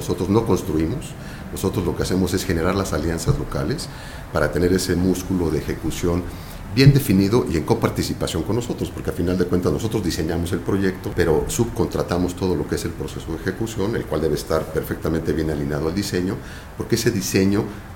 nosotros no construimos, nosotros lo que hacemos es generar las alianzas locales para tener ese músculo de ejecución bien definido y en coparticipación con nosotros, porque a final de cuentas nosotros diseñamos el proyecto, pero subcontratamos todo lo que es el proceso de ejecución, el cual debe estar perfectamente bien alineado al diseño, porque ese diseño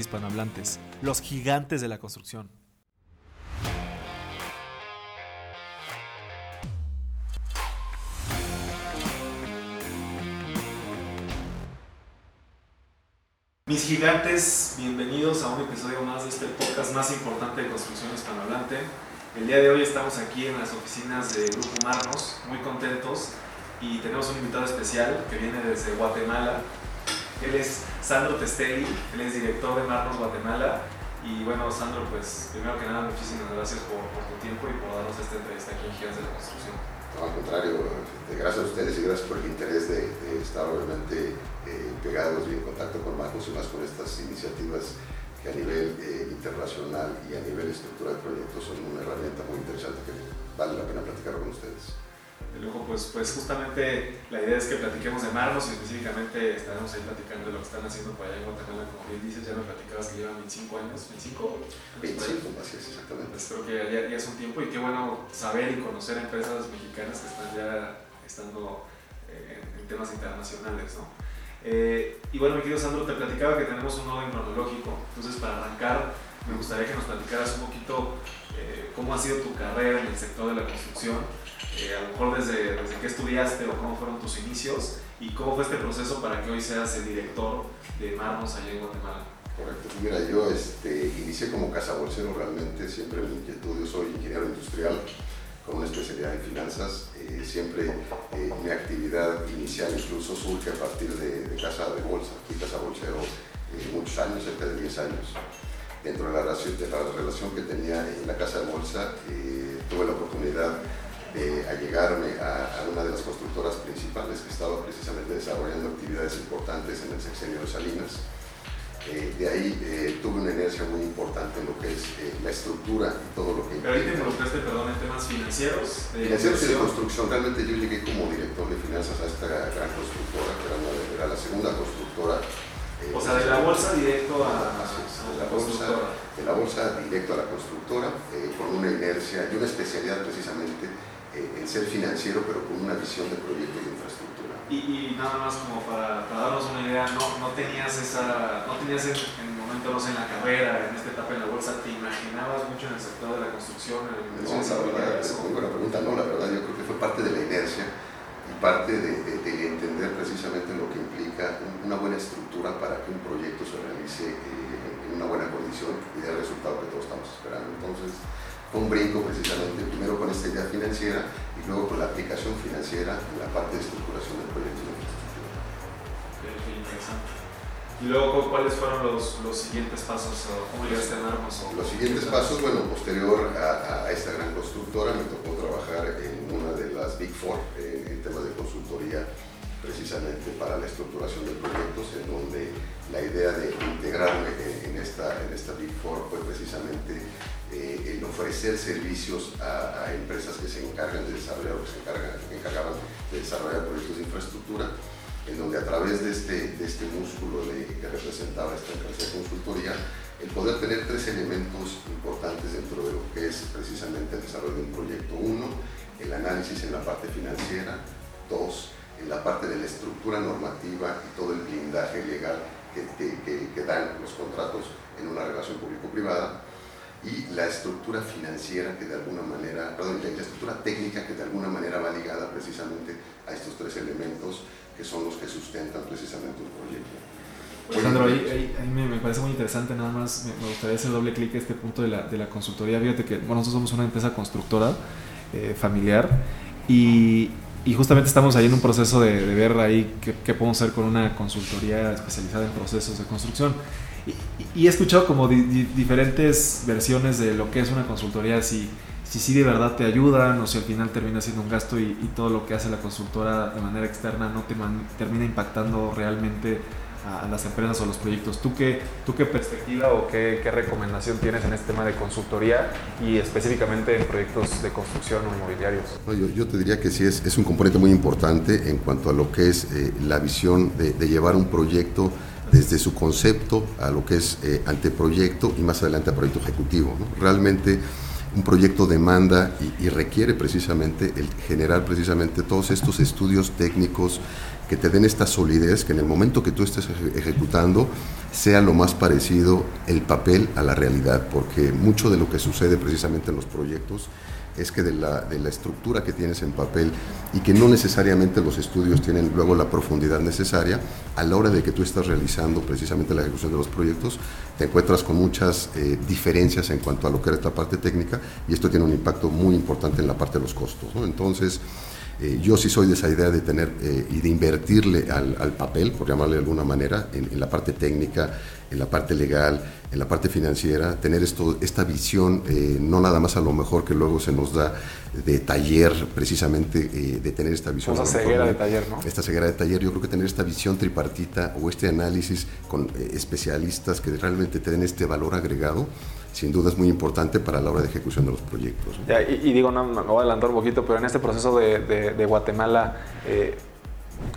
hispanohablantes, los gigantes de la construcción. Mis gigantes, bienvenidos a un episodio más de este podcast más importante de construcción hispanohablante. El día de hoy estamos aquí en las oficinas de Grupo Marnos, muy contentos y tenemos un invitado especial que viene desde Guatemala. Él es Sandro Testelli, él es director de Marnos Guatemala. Y bueno, Sandro, pues primero que nada, muchísimas gracias por, tu tiempo y por darnos esta entrevista aquí en Gigantes de la Construcción. No, al contrario, este, gracias a ustedes y gracias por el interés de, estar obviamente eh, pegados y en contacto con Marcos y más con estas iniciativas que a nivel eh, internacional y a nivel estructura de proyectos son una herramienta muy interesante que vale la pena platicar con ustedes. De luego, pues, pues justamente la idea es que platiquemos de Marnos y específicamente estaremos ahí platicando de lo que están haciendo por allá en Guatemala, como bien dices, ya nos platicabas que llevan 25 años, 25 25, así es, exactamente. Pues creo que ya, ya, es un tiempo y qué bueno saber y conocer empresas mexicanas que están ya estando eh, en, temas internacionales, ¿no? Eh, y bueno, mi querido Sandro, te platicaba que tenemos un orden cronológico, entonces para arrancar me gustaría que nos platicaras un poquito eh, cómo ha sido tu carrera en el sector de la construcción eh, a lo mejor desde, desde qué estudiaste o cómo fueron tus inicios y cómo fue este proceso para que hoy seas el director de Marmos allá en Guatemala. Correcto, pues mira, yo este, inicié como cazabolsero realmente, siempre mi inquietud, yo soy ingeniero industrial con una especialidad en finanzas, eh, siempre eh, mi actividad inicial incluso surge a partir de, casa de bolsa, fui cazabolsero muchos años, cerca de 10 años. Dentro de la relación, de la relación que tenía en la casa de bolsa, tuve la oportunidad de allegarme a, una de las constructoras principales que estaba precisamente desarrollando actividades importantes en el sexenio de Salinas. Eh, de ahí eh, tuve una inercia muy importante en lo que es eh, la estructura y todo lo que Pero ahí te involucraste, perdón, en temas financieros. financieros y de construcción. Realmente yo llegué como director de finanzas a esta gran constructora, que era, la segunda constructora. o sea, de la bolsa directo a, la, bolsa, de la bolsa directo a la constructora, con una inercia y una especialidad precisamente en ser financiero, pero con una visión de proyectos de infraestructura. Y, nada más como para, darnos una idea, no, no tenías esa, no tenías en, en momentos en la carrera, en esta etapa en la bolsa, ¿te imaginabas mucho en el sector de la construcción? En el no, la verdad, es muy buena pregunta, no, la verdad yo creo que fue parte de la inercia y parte de, de, entender precisamente lo que implica una buena estructura para que un proyecto se realice eh, en una buena condición y dé el resultado que todos estamos esperando. Entonces, fue un brinco precisamente, primero con esta idea financiera y luego con la aplicación financiera en la parte de estructuración del proyecto de infraestructura. Qué interesante. ¿Y luego cuáles fueron los, los siguientes pasos? ¿Cómo llegaste a Marmos? Los siguientes pasos, bueno, posterior a, a, esta gran constructora, me tocó trabajar en una de las Big Four en, en temas de consultoría precisamente para la estructuración de proyectos, en donde la idea de integrarme en esta, en esta Big Four fue precisamente eh, el ofrecer servicios a, empresas que se encargan de desarrollar o que se encargan, encargaban de desarrollar proyectos de infraestructura, en donde a través de este, de este músculo que representaba esta empresa de consultoría, el poder tener tres elementos importantes dentro de lo que es precisamente el desarrollo de un proyecto. Uno, el análisis en la parte financiera. Dos, en la parte de la estructura normativa y todo el blindaje legal que, que, que dan los contratos en una relación público-privada y la estructura financiera que de alguna manera, perdón, la estructura técnica que de alguna manera va ligada precisamente a estos tres elementos que son los que sustentan precisamente un proyecto. Pues Sandro, ahí, me, parece muy interesante, nada más me, gustaría hacer doble clic a este punto de la, de la consultoría. Fíjate que bueno, nosotros somos una empresa constructora eh, familiar y y justamente estamos ahí en un proceso de, ver ahí qué, podemos hacer con una consultoría especializada en procesos de construcción. Y, he escuchado como diferentes versiones de lo que es una consultoría, si, si sí de verdad te ayudan o si al final termina siendo un gasto y, todo lo que hace la consultora de manera externa no te termina impactando realmente a, las empresas o los proyectos. ¿Tú qué, tú qué perspectiva o qué, qué, recomendación tienes en este tema de consultoría y específicamente en proyectos de construcción o inmobiliarios? yo, yo, te diría que sí es, es, un componente muy importante en cuanto a lo que es eh, la visión de, de, llevar un proyecto desde su concepto a lo que es eh, anteproyecto y más adelante a proyecto ejecutivo. Realmente un proyecto demanda y, y, requiere precisamente el generar precisamente todos estos estudios técnicos que te den esta solidez, que en el momento que tú estés ejecutando sea lo más parecido el papel a la realidad, porque mucho de lo que sucede precisamente en los proyectos es que de la, de la, estructura que tienes en papel y que no necesariamente los estudios tienen luego la profundidad necesaria, a la hora de que tú estás realizando precisamente la ejecución de los proyectos, te encuentras con muchas eh, diferencias en cuanto a lo que era esta parte técnica y esto tiene un impacto muy importante en la parte de los costos. Entonces, eh, yo sí soy de esa idea de tener eh, y de invertirle al, papel, por llamarle de alguna manera, en, la parte técnica, en la parte legal, en la parte financiera, tener esto, esta visión, eh, no nada más a lo mejor que luego se nos da de taller, precisamente de tener esta visión. Esta ceguera de taller, ¿no? Esta ceguera de taller, yo creo que tener esta visión tripartita o este análisis con especialistas que realmente te den este valor agregado sin duda es muy importante para la hora de ejecución de los proyectos. y, digo, no, me voy a adelantar un poquito, pero en este proceso de, Guatemala, eh,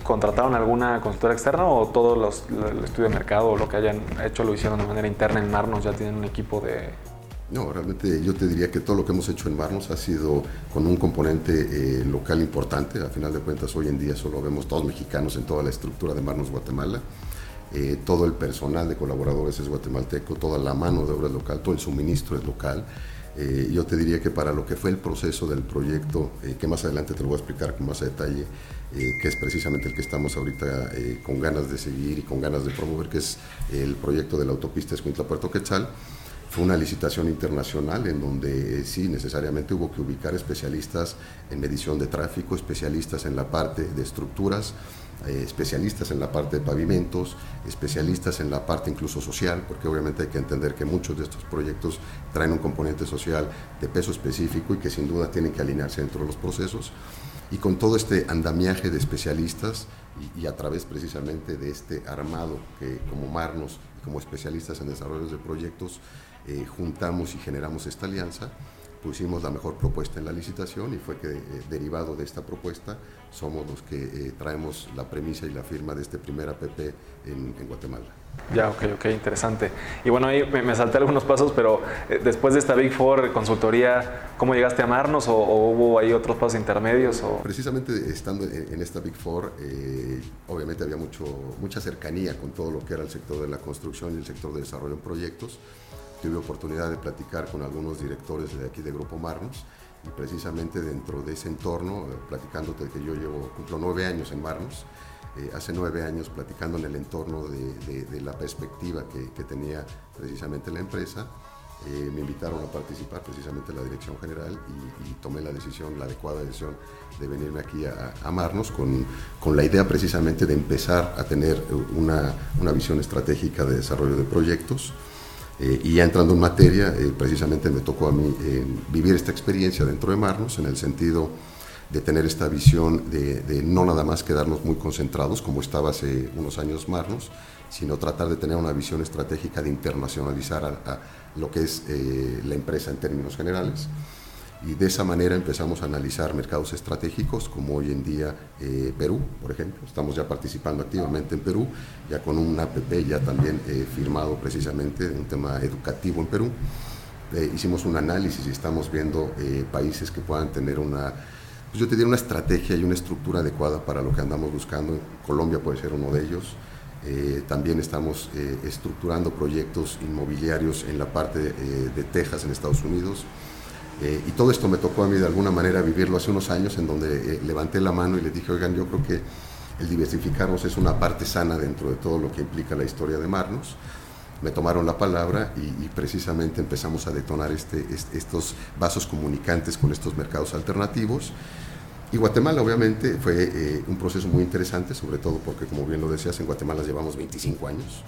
¿contrataron alguna consultora externa o todo los, el estudio de mercado o lo que hayan hecho lo hicieron de manera interna en Marnos? ¿Ya tienen un equipo de...? No, realmente yo te diría que todo lo que hemos hecho en Marnos ha sido con un componente eh, local importante. A final de cuentas, hoy en día solo vemos todos mexicanos en toda la estructura de Marnos Guatemala. Eh, todo el personal de colaboradores es guatemalteco, toda la mano de obra es local, todo el suministro es local. Eh, yo te diría que para lo que fue el proceso del proyecto, eh, que más adelante te lo voy a explicar con más detalle, que es precisamente el que estamos ahorita con ganas de seguir y con ganas de promover, que es el proyecto de la autopista Escuintla-Puerto Quetzal, fue una licitación internacional en donde sí, necesariamente hubo que ubicar especialistas en medición de tráfico, especialistas en la parte de estructuras, eh, especialistas en la parte de pavimentos, especialistas en la parte incluso social, porque obviamente hay que entender que muchos de estos proyectos traen un componente social de peso específico y que sin duda tienen que alinearse dentro de los procesos. Y con todo este andamiaje de especialistas y, a través precisamente de este armado que como Marnos, como especialistas en desarrollos de proyectos, eh, juntamos y generamos esta alianza, pusimos la mejor propuesta en la licitación y fue que eh, derivado de esta propuesta somos los que eh, traemos la premisa y la firma de este primer APP en, Guatemala. Ya, ok, ok, interesante. Y bueno, ahí me, salté algunos pasos, pero eh, después de esta Big Four consultoría, ¿cómo llegaste a amarnos o, hubo ahí otros pasos intermedios? O? Precisamente estando en, esta Big Four, obviamente había mucho, mucha cercanía con todo lo que era el sector de la construcción y el sector de desarrollo en proyectos tuve oportunidad de platicar con algunos directores de aquí de Grupo Marnos y precisamente dentro de ese entorno, eh, platicándote que yo llevo, cumplo nueve años en Marnos, eh, hace nueve años platicando en el entorno de, la perspectiva que, tenía precisamente la empresa, eh, me invitaron a participar precisamente en la dirección general y, tomé la decisión, la adecuada decisión de venirme aquí a, a Marnos con, con, la idea precisamente de empezar a tener una, una visión estratégica de desarrollo de proyectos eh, y ya entrando en materia, eh, precisamente me tocó a mí eh, vivir esta experiencia dentro de Marnos, en el sentido de tener esta visión de, no nada más quedarnos muy concentrados, como estaba hace unos años Marnos, sino tratar de tener una visión estratégica de internacionalizar a lo que es la empresa en términos generales y de esa manera empezamos a analizar mercados estratégicos como hoy en día eh, Perú, por ejemplo. Estamos ya participando activamente en Perú, ya con un APP ya también eh, firmado precisamente, un tema educativo en Perú. Eh, hicimos un análisis y estamos viendo países que puedan tener una, pues yo te diría una estrategia y una estructura adecuada para lo que andamos buscando. Colombia puede ser uno de ellos. también estamos estructurando proyectos inmobiliarios en la parte de Texas, en Estados Unidos. Eh, y todo esto me tocó a mí de alguna manera vivirlo hace unos años en donde eh, levanté la mano y les dije, oigan, yo creo que el diversificarnos es una parte sana dentro de todo lo que implica la historia de Marnos. Me tomaron la palabra y, precisamente empezamos a detonar este, estos vasos comunicantes con estos mercados alternativos. Y Guatemala obviamente fue eh, un proceso muy interesante, sobre todo porque como bien lo decías, en Guatemala llevamos 25 años.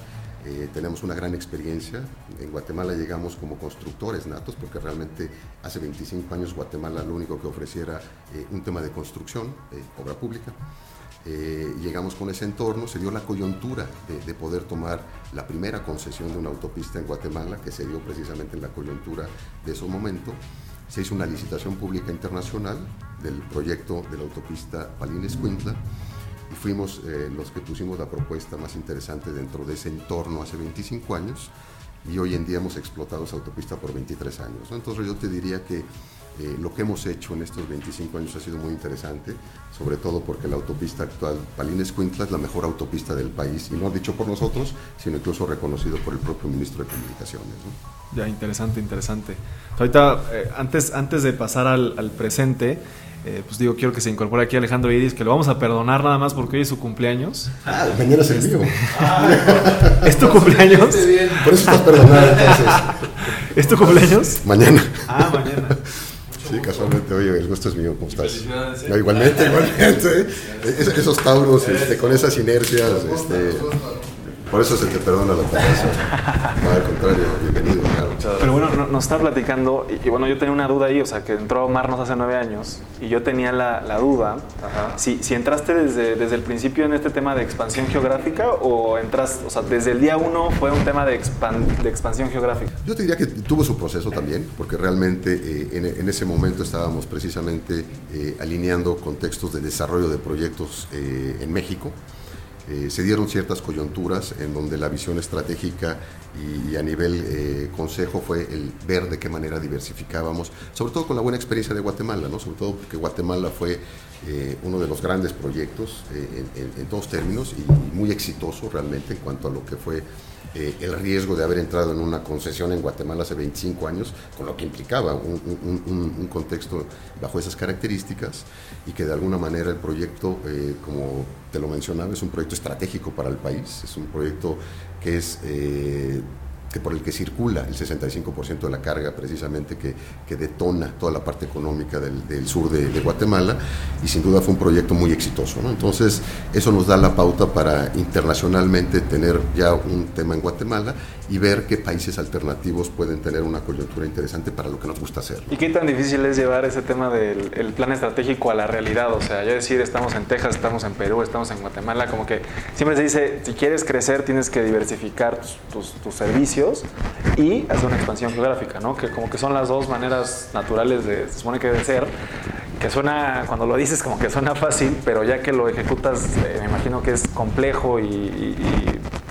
Eh, tenemos una gran experiencia. En Guatemala llegamos como constructores natos, porque realmente hace 25 años Guatemala lo único que ofreciera eh, un tema de construcción, obra pública. llegamos con ese entorno, se dio la coyuntura de, de, poder tomar la primera concesión de una autopista en Guatemala, que se dio precisamente en la coyuntura de ese momento. Se hizo una licitación pública internacional del proyecto de la autopista Palines-Cuintla fuimos eh, los que pusimos la propuesta más interesante dentro de ese entorno hace 25 años y hoy en día hemos explotado esa autopista por 23 años. Entonces yo te diría que eh, lo que hemos hecho en estos 25 años ha sido muy interesante, sobre todo porque la autopista actual Palines Cuintla es la mejor autopista del país, y no dicho por nosotros, sino incluso reconocido por el propio ministro de Comunicaciones. Ya, interesante, interesante. Ahorita, eh, antes, antes de pasar al, presente, eh, pues digo, quiero que se incorpore aquí Alejandro Iris, que lo vamos a perdonar nada más porque hoy es su cumpleaños. Ah, mañana es el mío. ¿Es tu cumpleaños? Por eso estás perdonado entonces. ¿Es tu cumpleaños? Mañana. Ah, mañana. Sí, casualmente, oye, el gusto es mío, ¿cómo estás? No, igualmente, igualmente. esos tauros, este, con esas inercias, este, por eso se te perdona la paciencia. No, al contrario, bienvenido. Pero bueno, nos está platicando, y, bueno, yo tenía una duda ahí, o sea, que entró Marnos hace nueve años, y yo tenía la, la duda, si, si, entraste desde, desde el principio en este tema de expansión geográfica, o entras, o sea, desde el día uno fue un tema de, de expansión geográfica. Yo te diría que tuvo su proceso también, porque realmente eh, en, en, ese momento estábamos precisamente eh, alineando contextos de desarrollo de proyectos eh, en México. Eh, se dieron ciertas coyunturas en donde la visión estratégica y, a nivel eh, consejo fue el ver de qué manera diversificábamos, sobre todo con la buena experiencia de Guatemala, ¿no? sobre todo porque Guatemala fue eh, uno de los grandes proyectos en, todos términos y, muy exitoso realmente en cuanto a lo que fue el riesgo de haber entrado en una concesión en Guatemala hace 25 años, con lo que implicaba un, contexto bajo esas características y que de alguna manera el proyecto, como te lo mencionaba, es un proyecto estratégico para el país, es un proyecto que es... Eh, por el que circula el 65% de la carga precisamente que, que, detona toda la parte económica del, del sur de, Guatemala y sin duda fue un proyecto muy exitoso. ¿no? Entonces eso nos da la pauta para internacionalmente tener ya un tema en Guatemala y ver qué países alternativos pueden tener una coyuntura interesante para lo que nos gusta hacer. ¿Y qué tan difícil es llevar ese tema del el plan estratégico a la realidad? O sea, ya decir, estamos en Texas, estamos en Perú, estamos en Guatemala, como que siempre se dice, si quieres crecer tienes que diversificar tus, tus servicios y hacer una expansión geográfica, ¿no? Que como que son las dos maneras naturales de, se supone que debe ser, que suena, cuando lo dices como que suena fácil, pero ya que lo ejecutas, eh, me imagino que es complejo y,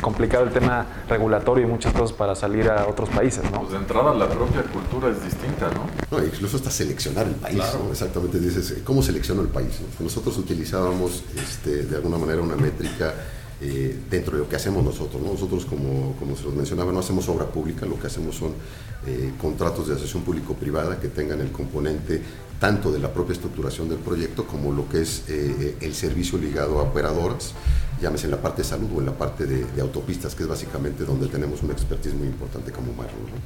complicado el tema regulatorio y muchas cosas para salir a otros países, ¿no? Pues de entrada la propia cultura es distinta, ¿no? No, incluso hasta seleccionar el país, ¿no? Exactamente, dices, ¿cómo selecciono el país? Nosotros utilizábamos este, de alguna manera una métrica eh, dentro de lo que hacemos nosotros. Nosotros, como, se los mencionaba, no hacemos obra pública, lo que hacemos son eh, contratos de asociación público-privada que tengan el componente tanto de la propia estructuración del proyecto como lo que es eh, el servicio ligado a operadoras, llámese en la parte de salud o en la parte de, autopistas, que es básicamente donde tenemos una expertise muy importante como Marlon.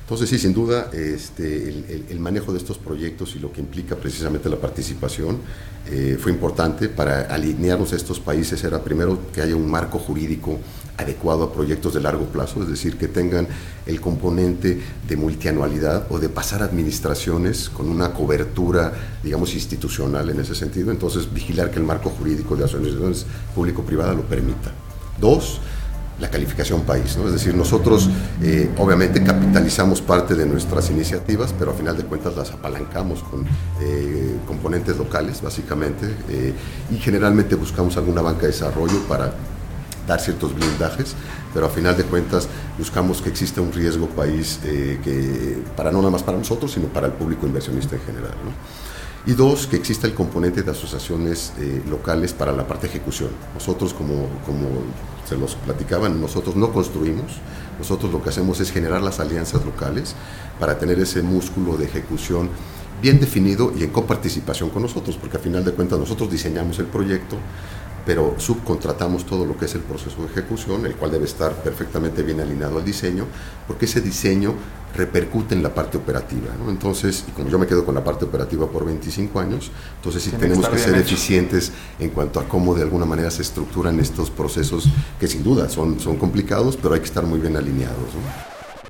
Entonces, sí, sin duda, este, el, manejo de estos proyectos y lo que implica precisamente la participación eh, fue importante para alinearnos a estos países. Era primero que haya un marco jurídico adecuado a proyectos de largo plazo, es decir, que tengan el componente de multianualidad o de pasar administraciones con una cobertura, digamos, institucional en ese sentido. Entonces, vigilar que el marco jurídico de asociaciones público-privada lo permita. Dos, la calificación país. Es decir, nosotros eh, obviamente capitalizamos parte de nuestras iniciativas, pero a final de cuentas las apalancamos con eh, componentes locales, básicamente, eh, y generalmente buscamos alguna banca de desarrollo para dar ciertos blindajes, pero a final de cuentas buscamos que exista un riesgo país que, para no nada más para nosotros, sino para el público inversionista en general. Y dos, que exista el componente de asociaciones locales para la parte de ejecución. Nosotros como, como se los platicaban, nosotros no construimos, nosotros lo que hacemos es generar las alianzas locales para tener ese músculo de ejecución bien definido y en coparticipación con nosotros, porque a final de cuentas nosotros diseñamos el proyecto, pero subcontratamos todo lo que es el proceso de ejecución, el cual debe estar perfectamente bien alineado al diseño, porque ese diseño repercute en la parte operativa. Entonces, y como yo me quedo con la parte operativa por 25 años, entonces sí tenemos que, ser eficientes en cuanto a cómo de alguna manera se estructuran estos procesos que sin duda son, son complicados, pero hay que estar muy bien alineados.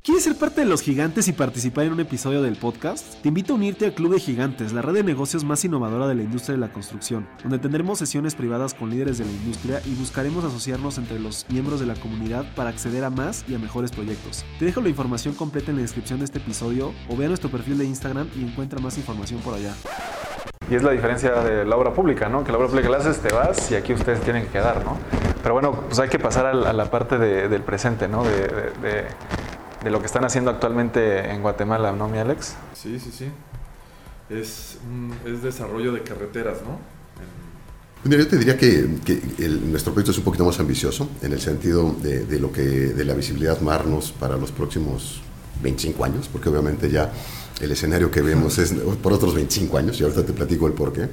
¿Quieres ser parte de los gigantes y participar en un episodio del podcast? Te invito a unirte al Club de Gigantes, la red de negocios más innovadora de la industria de la construcción, donde tendremos sesiones privadas con líderes de la industria y buscaremos asociarnos entre los miembros de la comunidad para acceder a más y a mejores proyectos. Te dejo la información completa en la descripción de este episodio o ve a nuestro perfil de Instagram y encuentra más información por allá. Y es la diferencia de la obra pública, ¿no? Que la obra pública la haces, te vas y aquí ustedes tienen que quedar, ¿no? Pero bueno, pues hay que pasar a la, parte del presente, ¿no? de lo que están haciendo actualmente en Guatemala, ¿no, mi Alex? Sí, sí, sí. Es, es desarrollo de carreteras, ¿no? Mira, yo te diría que, nuestro proyecto es un poquito más ambicioso en el sentido de, lo que, de la visibilidad Marnos para los próximos 25 años, porque obviamente ya el escenario que vemos es por otros 25 años, y ahorita te platico el por qué.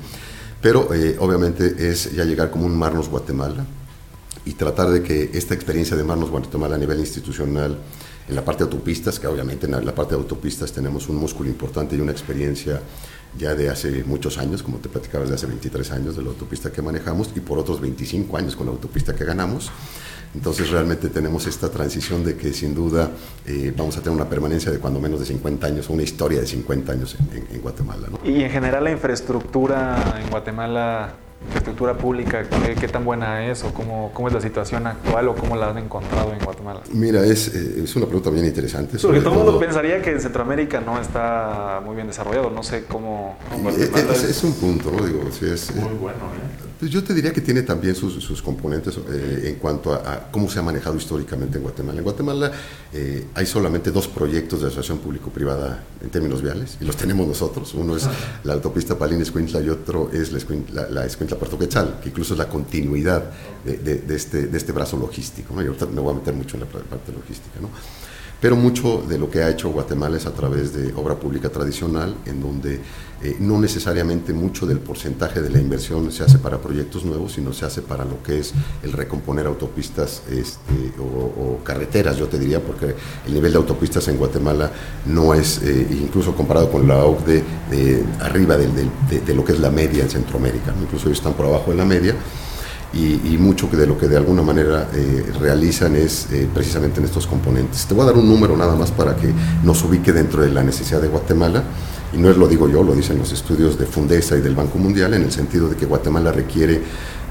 Pero eh, obviamente es ya llegar como un Marnos Guatemala y tratar de que esta experiencia de Marnos Guatemala a nivel institucional en la parte de autopistas, que obviamente en la parte de autopistas tenemos un músculo importante y una experiencia ya de hace muchos años, como te platicaba, de hace 23 años de la autopista que manejamos y por otros 25 años con la autopista que ganamos. Entonces realmente tenemos esta transición de que sin duda eh, vamos a tener una permanencia de cuando menos de 50 años, una historia de 50 años en, Guatemala. Y en general la infraestructura en Guatemala infraestructura pública, ¿qué, tan buena es o cómo, cómo, es la situación actual o cómo la han encontrado en Guatemala? Mira, es, eh, es una pregunta bien interesante. Porque todo el mundo pensaría que en Centroamérica no está muy bien desarrollado, no sé cómo... es, es, un punto, ¿no? Digo, sí, es, muy bueno, ¿eh? Pues yo te diría que tiene también sus, sus componentes eh, en cuanto a, cómo se ha manejado históricamente en Guatemala. En Guatemala eh, hay solamente dos proyectos de asociación público-privada en términos viales, y los tenemos nosotros. Uno es la autopista Palín-Escuintla y otro es la Escuintla-Puerto Quetzal, que incluso es la continuidad de, de, este, de este brazo logístico. ¿no? Y ahorita me voy a meter mucho en la parte logística. ¿no? Pero mucho de lo que ha hecho Guatemala es a través de obra pública tradicional, en donde eh, no necesariamente mucho del porcentaje de la inversión se hace para proyectos nuevos, sino se hace para lo que es el recomponer autopistas este, o, carreteras, yo te diría, porque el nivel de autopistas en Guatemala no es, eh, incluso comparado con la OCDE, arriba de, lo que es la media en Centroamérica, incluso ellos están por abajo de la media y, mucho de lo que de alguna manera eh, realizan es eh, precisamente en estos componentes. Te voy a dar un número nada más para que nos ubique dentro de la necesidad de Guatemala, y no es lo digo yo, lo dicen los estudios de Fundesa y del Banco Mundial, en el sentido de que Guatemala requiere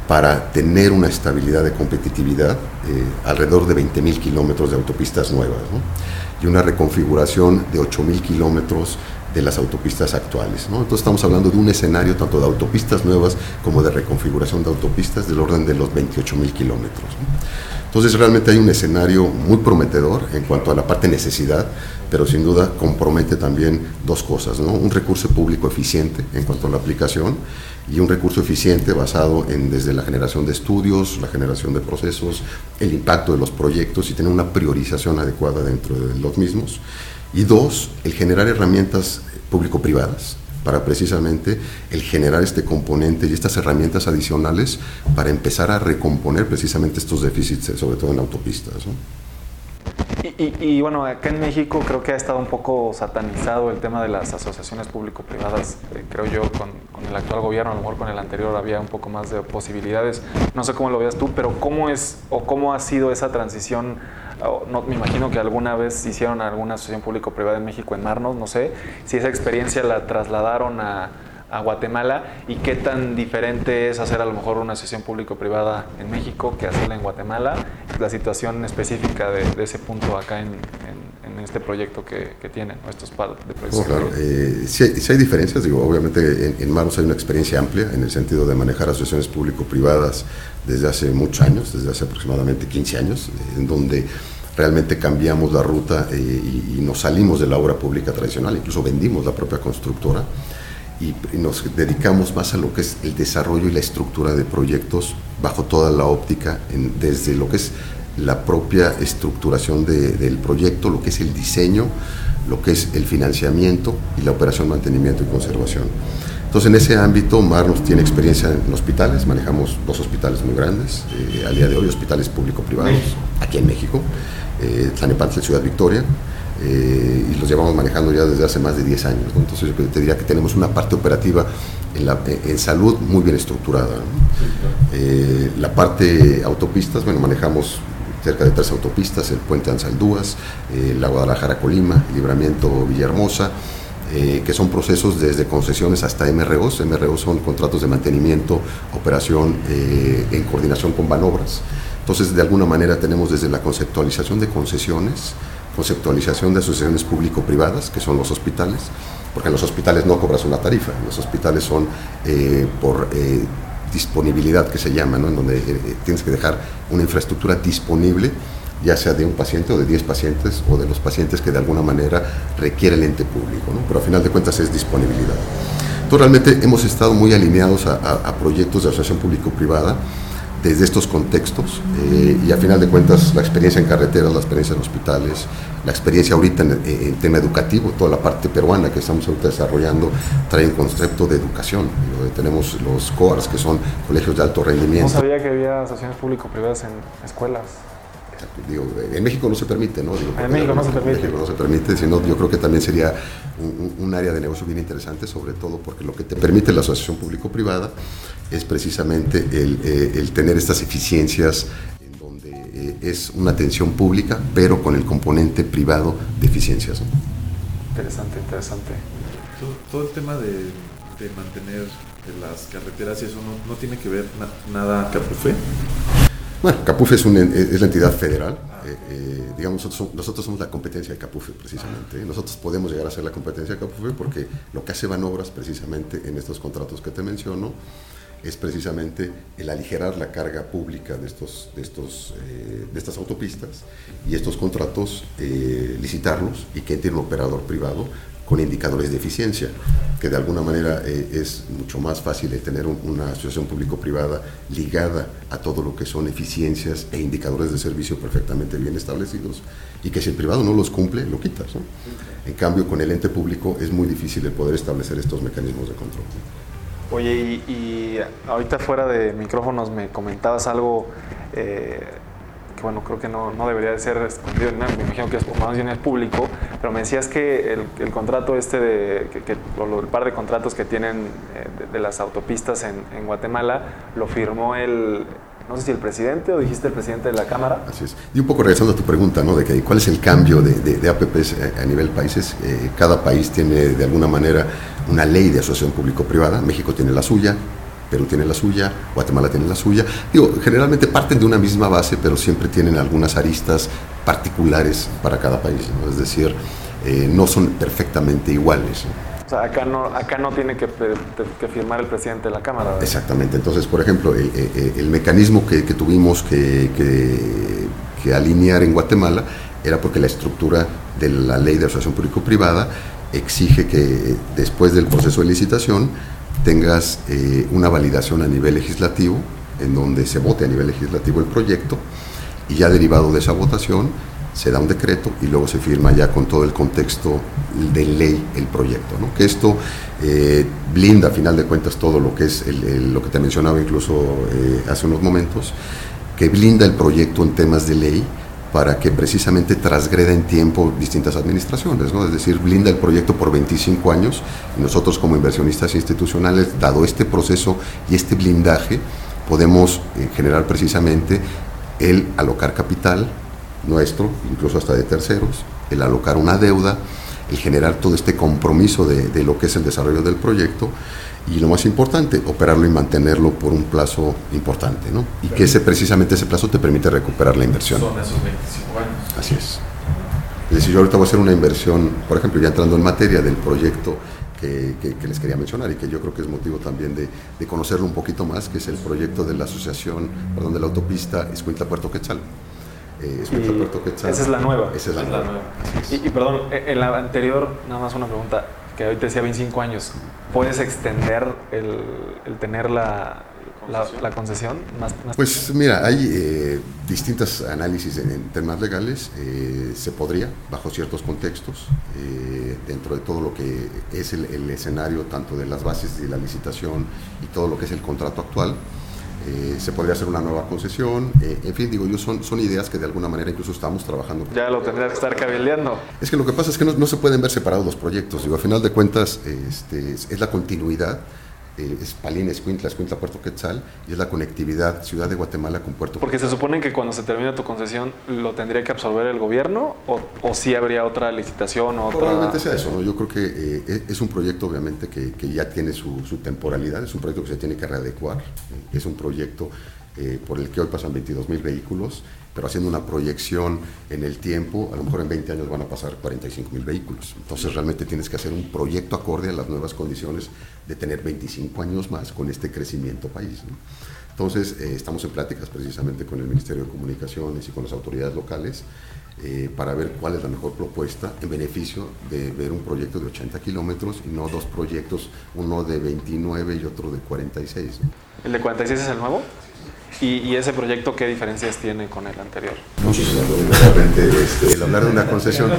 para tener una estabilidad de competitividad eh, alrededor de 20.000 kilómetros de autopistas nuevas y una reconfiguración de 8.000 kilómetros de las autopistas actuales. ¿no? Entonces estamos hablando de un escenario tanto de autopistas nuevas como de reconfiguración de autopistas del orden de los 28 mil kilómetros. Entonces realmente hay un escenario muy prometedor en cuanto a la parte necesidad, pero sin duda compromete también dos cosas, ¿no? un recurso público eficiente en cuanto a la aplicación y un recurso eficiente basado en desde la generación de estudios, la generación de procesos, el impacto de los proyectos y tener una priorización adecuada dentro de los mismos y dos, el generar herramientas público-privadas para precisamente el generar este componente y estas herramientas adicionales para empezar a recomponer precisamente estos déficits, sobre todo en autopistas. Y, bueno, acá en México creo que ha estado un poco satanizado el tema de las asociaciones público-privadas. Eh, creo yo con, con, el actual gobierno, a lo mejor con el anterior había un poco más de posibilidades. No sé cómo lo veas tú, pero ¿cómo es o cómo ha sido esa transición? No, me imagino que alguna vez hicieron alguna asociación público-privada en México en Marnos, no sé, si esa experiencia la trasladaron a a Guatemala y qué tan diferente es hacer a lo mejor una asociación público-privada en México que hacerla en Guatemala, la situación específica de, ese punto acá en, este proyecto que, que tienen, estos de proyectos. claro, eh, sí, hay, diferencias, digo, obviamente en, Maros hay una experiencia amplia en el sentido de manejar asociaciones público-privadas desde hace muchos años, desde hace aproximadamente 15 años, en donde realmente cambiamos la ruta eh, y, y, nos salimos de la obra pública tradicional, incluso vendimos la propia constructora y, nos dedicamos más a lo que es el desarrollo y la estructura de proyectos bajo toda la óptica, desde lo que es la propia estructuración del proyecto, lo que es el diseño, lo que es el financiamiento y la operación, mantenimiento y conservación. Entonces, en ese ámbito, Marnos tiene experiencia en hospitales, manejamos dos hospitales muy grandes, eh, al día de hoy, hospitales público-privados, aquí en México, eh, Tlanepantla, Ciudad Victoria, eh, y los llevamos manejando ya desde hace más de 10 años. Entonces, yo te diría que tenemos una parte operativa en, la, en salud muy bien estructurada. Eh, la parte autopistas, bueno, manejamos cerca de tres autopistas, el puente Ansaldúas, eh, la Guadalajara-Colima, el Libramiento Villahermosa, eh, que son procesos desde concesiones hasta MROs. MROs son contratos de mantenimiento, operación eh, en coordinación con Banobras. Entonces, de alguna manera tenemos desde la conceptualización de concesiones, conceptualización de asociaciones público-privadas, que son los hospitales, porque en los hospitales no cobras una tarifa, en los hospitales son eh, por eh, disponibilidad que se llama, ¿no? en donde eh, tienes que dejar una infraestructura disponible, ya sea de un paciente o de 10 pacientes o de los pacientes que de alguna manera requiere el ente público, ¿no? pero a final de cuentas es disponibilidad. Entonces realmente hemos estado muy alineados a, a, a proyectos de asociación público-privada, desde estos contextos eh, y a final de cuentas la experiencia en carreteras, la experiencia en hospitales, la experiencia ahorita en, en, tema educativo, toda la parte peruana que estamos ahorita desarrollando trae un concepto de educación. Tenemos los COARS que son colegios de alto rendimiento. No sabía que había asociaciones público-privadas en escuelas. Digo, en México no se permite, ¿no? Digo, en México no se permite. En México no se permite, sino yo creo que también sería un, un área de negocio bien interesante, sobre todo porque lo que te permite la asociación público-privada es precisamente el, eh, el, tener estas eficiencias en donde eh, es una atención pública, pero con el componente privado de eficiencias. ¿no? Interesante, interesante. Todo, todo el tema de, de, mantener las carreteras y eso no, no tiene que ver na, nada Capufe. Bueno, Capufe es, la entidad federal. Eh, eh, digamos, nosotros, somos la competencia de Capufe, precisamente. Nosotros podemos llegar a ser la competencia de Capufe porque lo que hace Banobras, precisamente en estos contratos que te menciono, es precisamente el aligerar la carga pública de, estos, de, estos, eh, de estas autopistas y estos contratos, eh, licitarlos y que entre un operador privado con indicadores de eficiencia, que de alguna manera eh, es mucho más fácil de tener un, una asociación público-privada ligada a todo lo que son eficiencias e indicadores de servicio perfectamente bien establecidos y que si el privado no los cumple, lo quitas. ¿no? En cambio, con el ente público es muy difícil el poder establecer estos mecanismos de control. Oye, y, y, ahorita fuera de micrófonos me comentabas algo eh, bueno, creo que no, debería de ser escondido, me imagino que es, más bien es público, pero me decías que el, contrato este, de, que, o el par de contratos que tienen eh, de, las autopistas en, Guatemala, lo firmó el, no sé si el presidente o dijiste el presidente de la Cámara. Así es. Y un poco regresando a tu pregunta, ¿no? De que, cuál es el cambio de, de, APPs a, a, nivel países. Eh, cada país tiene de alguna manera una ley de asociación público-privada. México tiene la suya, Perú tiene la suya, Guatemala tiene la suya. Digo, generalmente parten de una misma base, pero siempre tienen algunas aristas particulares para cada país, ¿no? Es decir, eh, no son perfectamente iguales. O sea, acá no, acá no tiene que, que, firmar el presidente de la Cámara. ¿verdad? Exactamente. Entonces, por ejemplo, el, el, el mecanismo que, que tuvimos que, que, alinear en Guatemala era porque la estructura de la ley de asociación público-privada exige que después del proceso de licitación tengas eh, una validación a nivel legislativo, en donde se vote a nivel legislativo el proyecto, y ya derivado de esa votación se da un decreto y luego se firma ya con todo el contexto de ley el proyecto. ¿no? Que esto eh, blinda a final de cuentas todo lo que es el, lo que te mencionaba incluso eh, hace unos momentos, que blinda el proyecto en temas de ley para que precisamente transgreda en tiempo distintas administraciones, ¿no? es decir, blinda el proyecto por 25 años y nosotros como inversionistas institucionales, dado este proceso y este blindaje, podemos eh, generar precisamente el alocar capital nuestro, incluso hasta de terceros, el alocar una deuda, el generar todo este compromiso de, de, lo que es el desarrollo del proyecto y lo más importante, operarlo y mantenerlo por un plazo importante, ¿no? Y que ese, precisamente ese plazo te permite recuperar la inversión. Son esos 25 años. Así es. Es decir, yo ahorita voy a hacer una inversión, por ejemplo, ya entrando en materia del proyecto que, que, que, les quería mencionar y que yo creo que es motivo también de, de, conocerlo un poquito más, que es el proyecto de la asociación, perdón, de la autopista Escuintla Puerto Quetzal. Eh, Puerto Quetzal. Esa es la nueva. Esa es la, es nueva. la nueva. Y, y, perdón, en la anterior, nada más una pregunta, que ahorita decía 25 años, ¿puedes extender el, el tener la, la, concesión? pues mira, hay eh, distintos análisis en, temas legales. Eh, se podría, bajo ciertos contextos, eh, dentro de todo lo que es el, el, escenario, tanto de las bases de la licitación y todo lo que es el contrato actual, se podría hacer una nueva concesión. en fin, digo yo, son, son ideas que de alguna manera incluso estamos trabajando. Ya lo tendría que estar cabildeando. Es que lo que pasa es que no, no se pueden ver separados los proyectos. Digo, a final de cuentas, este, es la continuidad eh, es Palín, Escuintla, Escuintla, Puerto Quetzal, y es la conectividad Ciudad de Guatemala con Puerto Porque se supone que cuando se termina tu concesión lo tendría que absorber el gobierno o, o sí habría otra licitación o Probablemente sea eso, ¿no? Yo creo que eh, es un proyecto obviamente que, que ya tiene su, su, temporalidad, es un proyecto que se tiene que readecuar, es un proyecto eh, por el que hoy pasan 22 mil vehículos, pero haciendo una proyección en el tiempo, a lo mejor en 20 años van a pasar 45 mil vehículos. Entonces realmente tienes que hacer un proyecto acorde a las nuevas condiciones de tener 25 años más con este crecimiento país. Entonces eh, estamos en pláticas precisamente con el Ministerio de Comunicaciones y con las autoridades locales eh, para ver cuál es la mejor propuesta en beneficio de ver un proyecto de 80 kilómetros y no dos proyectos, uno de 29 y otro de 46. ¿El de 46 es el nuevo? ¿Y, ese proyecto qué diferencias tiene con el anterior? Muchísimas. Este, el hablar de una concesión,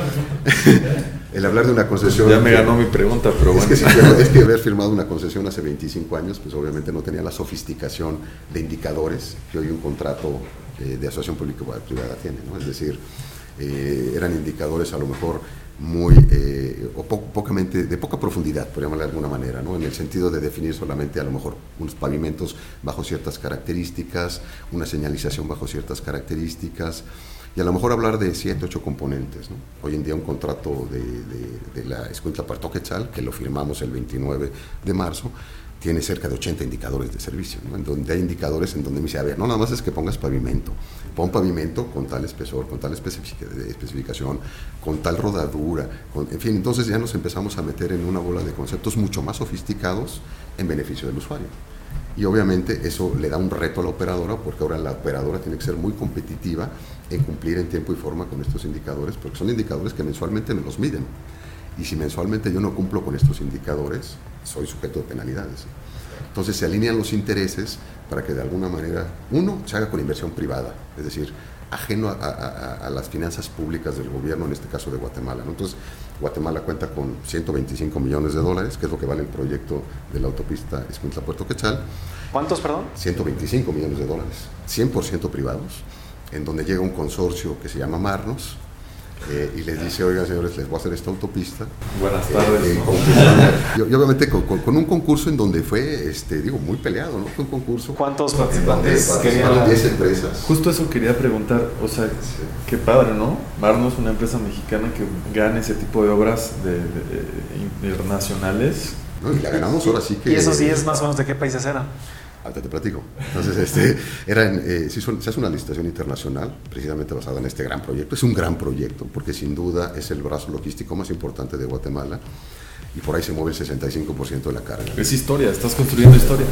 el hablar de una concesión. Ya me ganó mi pregunta, pero bueno. Es que, haber firmado una concesión hace 25 años, pues obviamente no tenía la sofisticación de indicadores que hoy un contrato eh, de asociación público-privada tiene, ¿no? Es decir, eh, eran indicadores a lo mejor muy, eh, o pocamente, de poca profundidad, por llamarle de alguna manera, ¿no? en el sentido de definir solamente a lo mejor unos pavimentos bajo ciertas características, una señalización bajo ciertas características, y a lo mejor hablar de siete, ocho componentes. ¿no? Hoy en día un contrato de, de, de la Escuela Puerto Quetzal, que lo firmamos el 29 de marzo, tiene cerca de 80 indicadores de servicio, en donde hay indicadores en donde me dice, a ver, no nada más es que pongas pavimento, pon pavimento con tal espesor, con tal especificación, con tal rodadura, en fin, entonces ya nos empezamos a meter en una bola de conceptos mucho más sofisticados en beneficio del usuario. Y obviamente eso le da un reto a la operadora, porque ahora la operadora tiene que ser muy competitiva en cumplir en tiempo y forma con estos indicadores, porque son indicadores que mensualmente me los miden. Y si mensualmente yo no cumplo con estos indicadores, soy sujeto de penalidades. Entonces se alinean los intereses para que de alguna manera, uno, se haga con inversión privada, es decir, ajeno a, las finanzas públicas del gobierno, en este caso de Guatemala. Entonces, Guatemala cuenta con 125 millones de dólares, que es lo que vale el proyecto de la autopista Escuintla-Puerto Quetzal. ¿Cuántos, perdón? 125 millones de dólares, 100% privados, en donde llega un consorcio que se llama Marnos, eh, y les dice, oigan señores, les voy a hacer esta autopista. Buenas tardes. Eh, y, obviamente con, un concurso en donde fue, este, digo, muy peleado, ¿no? Fue un concurso. ¿Cuántos participantes querían? 10 empresas. Justo eso quería preguntar, o sea, qué padre, ¿no? Marnos, una empresa mexicana que gana ese tipo de obras de, internacionales. No, y la ganamos ahora sí que... ¿Y esos 10 más o menos de qué países eran? Ahorita te platico. Entonces, este, era eh, se, hace una licitación internacional precisamente basada en este gran proyecto. Es un gran proyecto porque sin duda es el brazo logístico más importante de Guatemala y por ahí se mueve el 65% de la carga. Es historia, estás construyendo historia.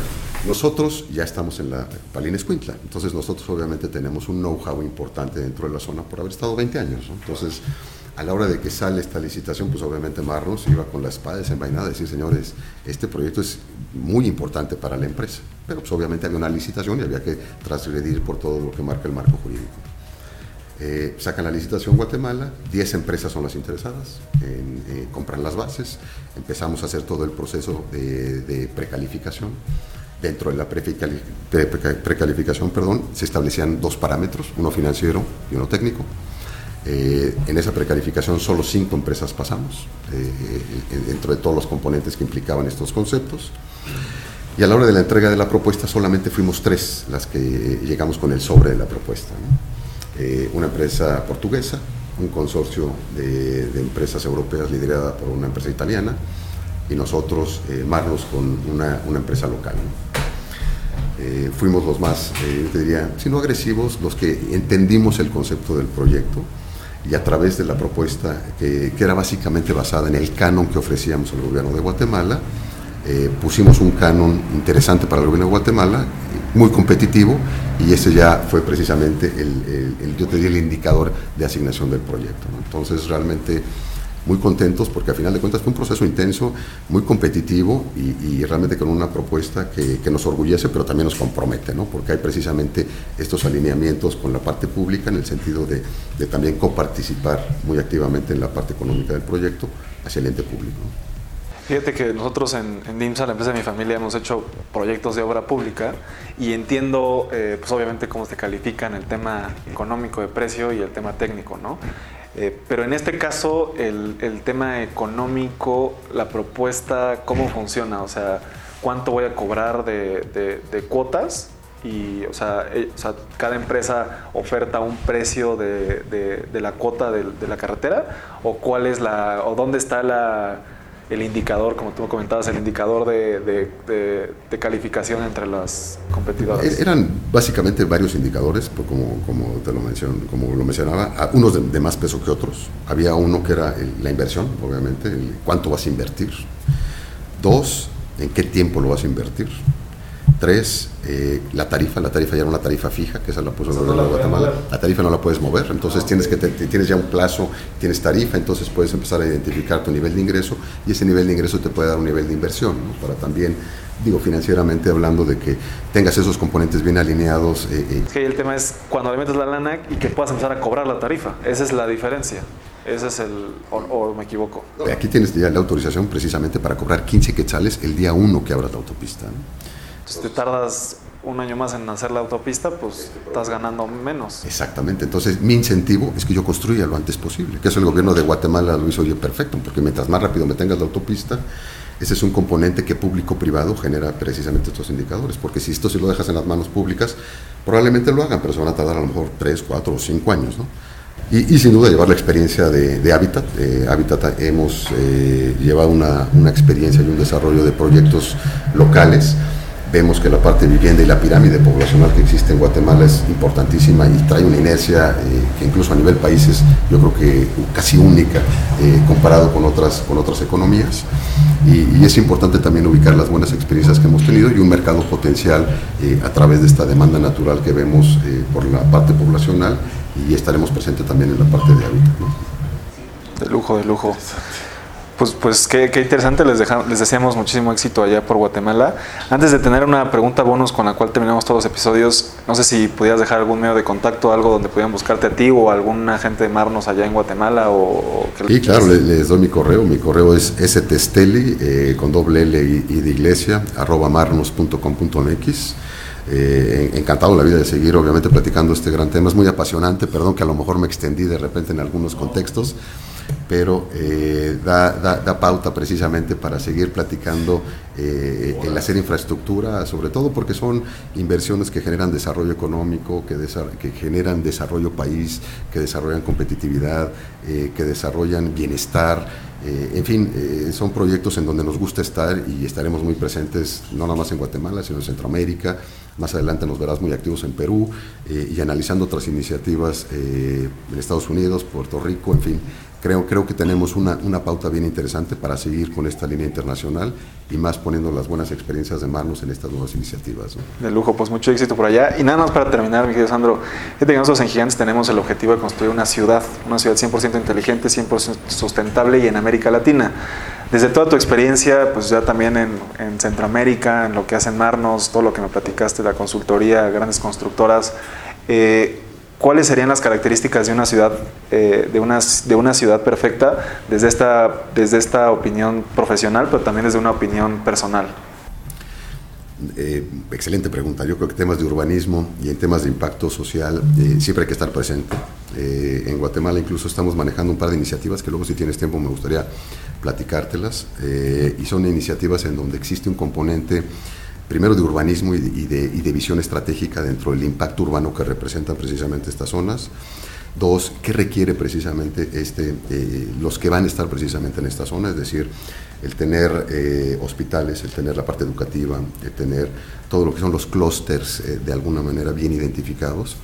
Nosotros ya estamos en la Palina Escuintla, entonces nosotros obviamente tenemos un know-how importante dentro de la zona por haber estado 20 años. Entonces, a la hora de que sale esta licitación, pues obviamente Marnos iba con la espada desenvainada decir, señores, este proyecto es muy importante para la empresa. Pero pues obviamente había una licitación y había que transgredir por todo lo que marca el marco jurídico. Eh, sacan la licitación Guatemala, 10 empresas son las interesadas en eh, comprar las bases, empezamos a hacer todo el proceso de, precalificación. Dentro de la precalificación, perdón, se establecían dos parámetros, uno financiero y uno técnico. Eh, en esa precalificación solo cinco empresas pasamos, eh, dentro de todos los componentes que implicaban estos conceptos. Y a la hora de la entrega de la propuesta solamente fuimos tres las que llegamos con el sobre de la propuesta. Eh, una empresa portuguesa, un consorcio de, empresas europeas liderada por una empresa italiana y nosotros, Marlos, con una, empresa local. fuimos los más, yo diría, si no agresivos, los que entendimos el concepto del proyecto y a través de la propuesta que, era básicamente basada en el canon que ofrecíamos al gobierno de Guatemala, eh, pusimos un canon interesante para el gobierno de Guatemala, muy competitivo, y ese ya fue precisamente el, yo te el indicador de asignación del proyecto. Entonces, realmente muy contentos porque al final de cuentas fue un proceso intenso, muy competitivo y, realmente con una propuesta que, nos orgullece, pero también nos compromete, ¿no? porque hay precisamente estos alineamientos con la parte pública en el sentido de, también coparticipar muy activamente en la parte económica del proyecto hacia el ente público. Fíjate que nosotros en, en, DIMSA, la empresa de mi familia, hemos hecho proyectos de obra pública y entiendo, eh, pues obviamente, cómo se califican el tema económico de precio y el tema técnico, ¿no? Eh, pero en este caso, el, tema económico, la propuesta, ¿cómo funciona? O sea, ¿cuánto voy a cobrar de, de, cuotas? Y, o sea, eh, o sea, cada empresa oferta un precio de, de la cuota de, la carretera, o cuál es la, o dónde está la el indicador, como tú comentabas, el indicador de, calificación entre las competidoras? Eran básicamente varios indicadores, como, te lo, como lo mencionaba, unos de, más peso que otros. Había uno que era la inversión, obviamente, cuánto vas a invertir. Dos, en qué tiempo lo vas a invertir. Tres, eh, la tarifa, la tarifa ya era una tarifa fija, que esa la puso el gobierno de Guatemala. La tarifa no la puedes mover, entonces tienes que tienes ya un plazo, tienes tarifa, entonces puedes empezar a identificar tu nivel de ingreso y ese nivel de ingreso te puede dar un nivel de inversión, para también, digo, financieramente hablando de que tengas esos componentes bien alineados. Eh, eh. Es que el tema es cuando le metes la lana y que puedas empezar a cobrar la tarifa, esa es la diferencia. Ese es el, o, me equivoco. Aquí tienes ya la autorización precisamente para cobrar 15 quetzales el día 1 que abras la autopista. Si te tardas un año más en hacer la autopista, pues estás ganando menos. Exactamente. Entonces, mi incentivo es que yo construya lo antes posible. Que eso el gobierno de Guatemala lo hizo oye perfecto, porque mientras más rápido me tengas la autopista, ese es un componente que público-privado genera precisamente estos indicadores. Porque si esto si lo dejas en las manos públicas, probablemente lo hagan, pero se van a tardar a lo mejor 3, 4 o 5 años, ¿no? Y, sin duda llevar la experiencia de, Habitat. Eh, Habitat hemos eh, llevado una experiencia y un desarrollo de proyectos locales vemos que la parte de vivienda y la pirámide poblacional que existe en Guatemala es importantísima y trae una inercia eh, que incluso a nivel países yo creo que casi única eh, comparado con otras, con otras economías. Y, es importante también ubicar las buenas experiencias que hemos tenido y un mercado potencial eh, a través de esta demanda natural que vemos por la parte poblacional y estaremos presentes también en la parte de hábitat. De lujo, de lujo. Pues, pues qué, interesante, les, les deseamos muchísimo éxito allá por Guatemala. Antes de tener una pregunta bonus con la cual terminamos todos los episodios, no sé si pudieras dejar algún medio de contacto, algo donde pudieran buscarte a ti o algún agente de Marnos allá en Guatemala. O, sí, claro, les, doy mi correo. Mi correo es stesteli eh, con doble L y, de iglesia, arroba marnos.com.mx. Eh, encantado la vida de seguir, obviamente, platicando este gran tema. Es muy apasionante, perdón que a lo mejor me extendí de repente en algunos contextos pero eh, da, pauta precisamente para seguir platicando eh, en hacer infraestructura, sobre todo porque son inversiones que generan desarrollo económico, que, que generan desarrollo país, que desarrollan competitividad, eh, que desarrollan bienestar. Eh, en fin, son proyectos en donde nos gusta estar y estaremos muy presentes, no nada más en Guatemala, sino en Centroamérica. Más adelante nos verás muy activos en Perú y analizando otras iniciativas en Estados Unidos, Puerto Rico, en fin creo, creo que tenemos una, una, pauta bien interesante para seguir con esta línea internacional y más poniendo las buenas experiencias de Marnos en estas nuevas iniciativas. De lujo, pues mucho éxito por allá. Y nada más para terminar, mi querido Sandro, que nosotros en Gigantes tenemos el objetivo de construir una ciudad, una ciudad 100% inteligente, 100% sustentable y en América Latina. Desde toda tu experiencia, pues ya también en, en Centroamérica, en lo que hacen Marnos, todo lo que me platicaste, la consultoría, grandes constructoras, eh, ¿cuáles serían las características de una ciudad, eh, de, una, de una ciudad perfecta desde esta, desde esta opinión profesional, pero también desde una opinión personal? Eh, excelente pregunta. Yo creo que temas de urbanismo y en temas de impacto social eh, siempre hay que estar presente. en Guatemala incluso estamos manejando un par de iniciativas que luego si tienes tiempo me gustaría platicártelas. y son iniciativas en donde existe un componente primero de urbanismo y de, visión estratégica dentro del impacto urbano que representan precisamente estas zonas. Dos, ¿qué requiere precisamente este, eh, los que van a estar precisamente en esta zona? Es decir, el tener eh, hospitales, el tener la parte educativa, el tener todo lo que son los clústeres eh, de alguna manera bien identificados.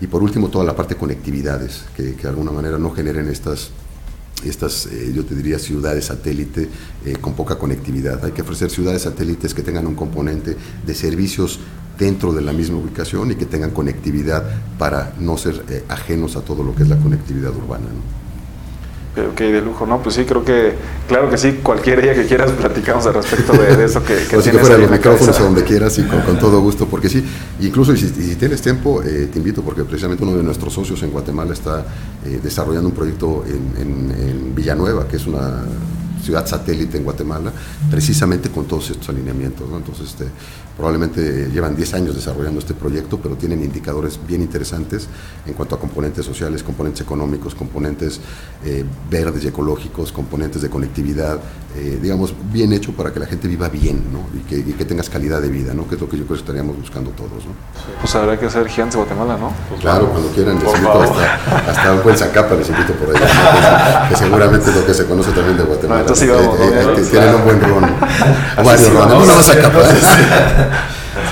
Y por último, toda la parte de conectividades, que, que de alguna manera no generen estas estas, eh, yo te diría, ciudades satélite eh, con poca conectividad. Hay que ofrecer ciudades satélites que tengan un componente de servicios dentro de la misma ubicación y que tengan conectividad para no ser eh, ajenos a todo lo que es la conectividad urbana. Ok, de lujo, ¿no? Pues sí, creo que, claro que sí, cualquier día que quieras platicamos al respecto de, eso que, que pues tienes fuera los micrófonos a donde quieras y con, todo gusto, porque sí, incluso si, si tienes tiempo, eh, te invito, porque precisamente uno de nuestros socios en Guatemala está eh, desarrollando un proyecto en, en Villanueva, que es una ciudad satélite en Guatemala, precisamente con todos estos alineamientos. Entonces, este, probablemente llevan 10 años desarrollando este proyecto, pero tienen indicadores bien interesantes en cuanto a componentes sociales, componentes económicos, componentes eh, verdes y ecológicos, componentes de conectividad, eh, digamos, bien hecho para que la gente viva bien ¿no? y, que, tengas calidad de vida, ¿no? que es lo que yo creo que estaríamos buscando todos. ¿no? Pues habrá que ser gigantes de Guatemala, ¿no? Pues claro, cuando quieran, les invito hasta, hasta, un buen Zacapa, les invito por ahí, que, seguramente es lo que se conoce también de Guatemala. Sí, vamos, eh, tienen un buen ron, varios ron, no, no,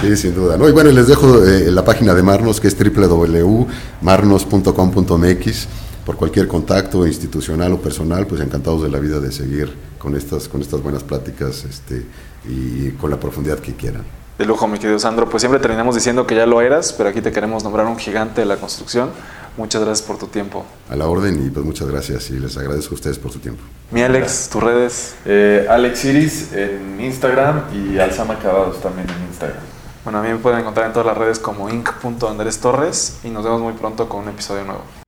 Sí, sin duda. ¿no? Y bueno, les dejo eh, la página de Marnos, que es www.marnos.com.mx. Por cualquier contacto institucional o personal, pues encantados de la vida de seguir con estas, con estas buenas pláticas este, y con la profundidad que quieran. De lujo, mi querido Sandro. Pues siempre terminamos diciendo que ya lo eras, pero aquí te queremos nombrar un gigante de la construcción. Muchas gracias por tu tiempo. A la orden y pues muchas gracias y les agradezco a ustedes por su tiempo. Mi Alex, tus redes. Eh, Alex Iris en Instagram y Alzama Acabados también en Instagram. Bueno, a mí me pueden encontrar en todas las redes como inc.andrés Torres y nos vemos muy pronto con un episodio nuevo.